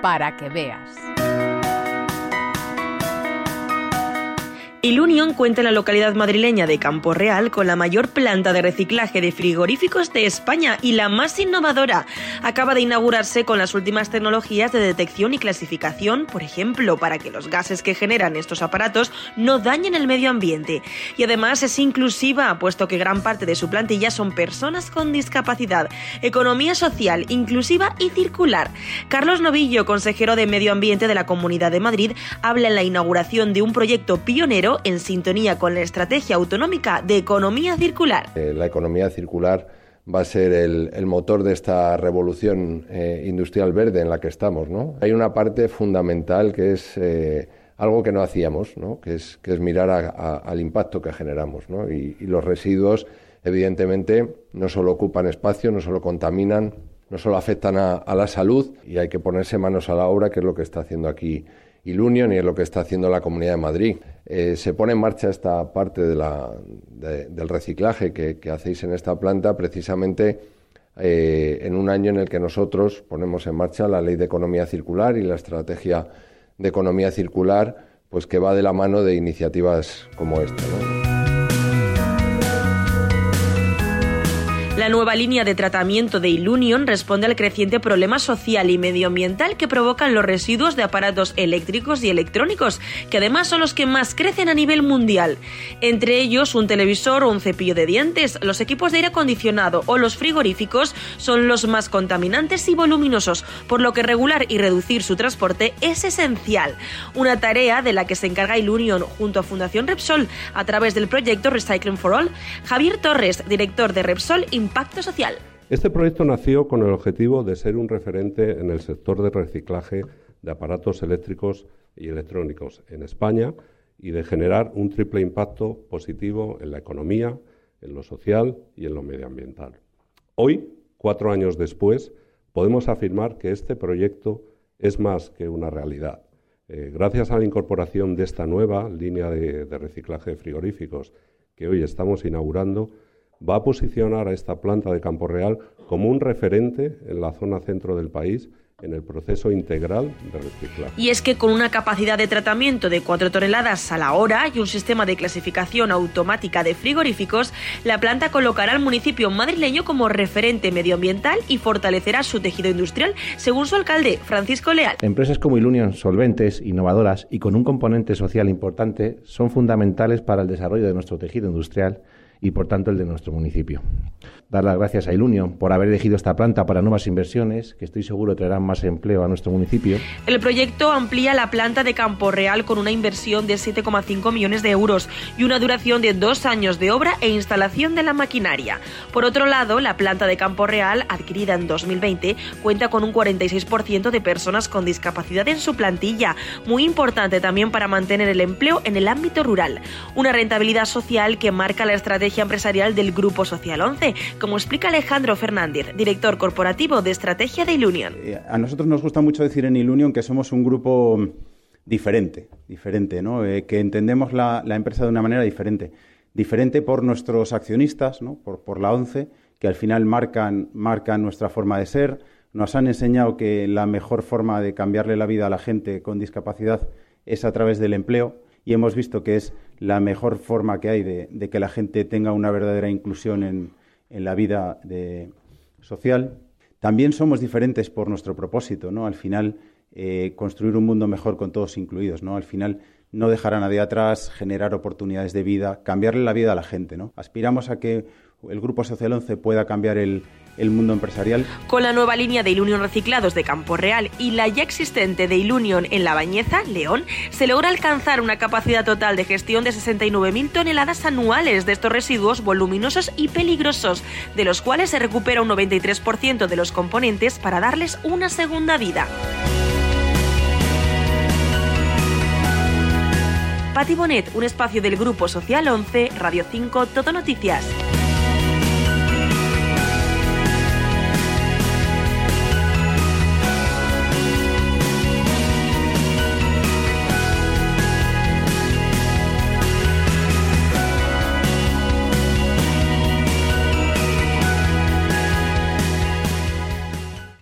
para que veas. Ilunion cuenta en la localidad madrileña de Campo Real con la mayor planta de reciclaje de frigoríficos de España y la más innovadora. Acaba de inaugurarse con las últimas tecnologías de detección y clasificación, por ejemplo, para que los gases que generan estos aparatos no dañen el medio ambiente. Y además es inclusiva, puesto que gran parte de su plantilla son personas con discapacidad. Economía social, inclusiva y circular. Carlos Novillo, consejero de Medio Ambiente de la Comunidad de Madrid, habla en la inauguración de un proyecto pionero en sintonía con la estrategia autonómica de economía circular. Eh, la economía circular va a ser el, motor de esta revolución eh, industrial verde en la que estamos. ¿no? Hay una parte fundamental que es eh, algo que no hacíamos, ¿no? Que, es, mirar al impacto que generamos. ¿no? Y, los residuos, evidentemente, no solo ocupan espacio, no solo contaminan, no solo afectan a, a la salud, y hay que ponerse manos a la obra, que es lo que está haciendo aquí Ilunion y es lo que está haciendo la Comunidad de Madrid. Eh, se pone en marcha esta parte del reciclaje que, hacéis en esta planta precisamente eh, en un año en el que nosotros ponemos en marcha la Ley de Economía Circular y la Estrategia de Economía Circular, pues que va de la mano de iniciativas como esta. Nueva línea de tratamiento de Ilunion responde al creciente problema social y medioambiental que provocan los residuos de aparatos eléctricos y electrónicos, que además son los que más crecen a nivel mundial. Entre ellos, un televisor o un cepillo de dientes, los equipos de aire acondicionado o los frigoríficos son los más contaminantes y voluminosos, por lo que regular y reducir su transporte es esencial. Una tarea de la que se encarga Ilunion junto a Fundación Repsol a través del proyecto Recycling for All. Javier Torres, director de Repsol, Este proyecto nació con el objetivo de ser un referente en el sector de reciclaje de aparatos eléctricos y electrónicos en España y de generar un triple impacto positivo en la economía, en lo social y en lo medioambiental. Hoy, cuatro años después, podemos afirmar que este proyecto es más que una realidad. Eh, gracias a la incorporación de esta nueva línea de reciclaje de frigoríficos que hoy estamos inaugurando, va a posicionar a esta planta de Campo Real como un referente en la zona centro del país en el proceso integral de reciclaje. Y es que con una capacidad de tratamiento de 4 toneladas a la hora y un sistema de clasificación automática de frigoríficos, la planta colocará al municipio madrileño como referente medioambiental y fortalecerá su tejido industrial, según su alcalde, Francisco Leal. Empresas como Ilunion, solventes, innovadoras y con un componente social importante, son fundamentales para el desarrollo de nuestro tejido industrial y por tanto el de nuestro municipio. Dar las gracias a Ilunion por haber elegido esta planta para nuevas inversiones, que estoy seguro traerán más empleo a nuestro municipio. El proyecto amplía la planta de Campo Real con una inversión de 7,5 millones de euros y una duración de dos años de obra e instalación de la maquinaria. Por otro lado, la planta de Campo Real, adquirida en 2020, cuenta con un 46% de personas con discapacidad en su plantilla, muy importante también para mantener el empleo en el ámbito rural. Una rentabilidad social que marca la estrategia empresarial del Grupo Social 11 como explica Alejandro Fernández, director corporativo de estrategia de Ilunion. Eh, a nosotros nos gusta mucho decir en Ilunion que somos un grupo diferente, diferente, ¿no? Eh, que entendemos la, empresa de una manera diferente. Diferente por nuestros accionistas, ¿no? por, la ONCE, que al final marcan, marcan nuestra forma de ser, nos han enseñado que la mejor forma de cambiarle la vida a la gente con discapacidad es a través del empleo y hemos visto que es la mejor forma que hay de que la gente tenga una verdadera inclusión en, la vida social. También somos diferentes por nuestro propósito, ¿no? Al final, eh, construir un mundo mejor con todos incluidos, ¿no? Al final, no dejar a nadie atrás, generar oportunidades de vida, cambiarle la vida a la gente, ¿no? Aspiramos a que el Grupo Social 11 pueda cambiar el, el mundo empresarial. Con la nueva línea de Ilunion Reciclados de Campo Real y la ya existente de Ilunion en La Bañeza, León, se logra alcanzar una capacidad total de gestión de 69.000 toneladas anuales de estos residuos voluminosos y peligrosos, de los cuales se recupera un 93% de los componentes para darles una segunda vida. Pati Bonet, un espacio del Grupo Social 11, Radio 5, Todo Noticias.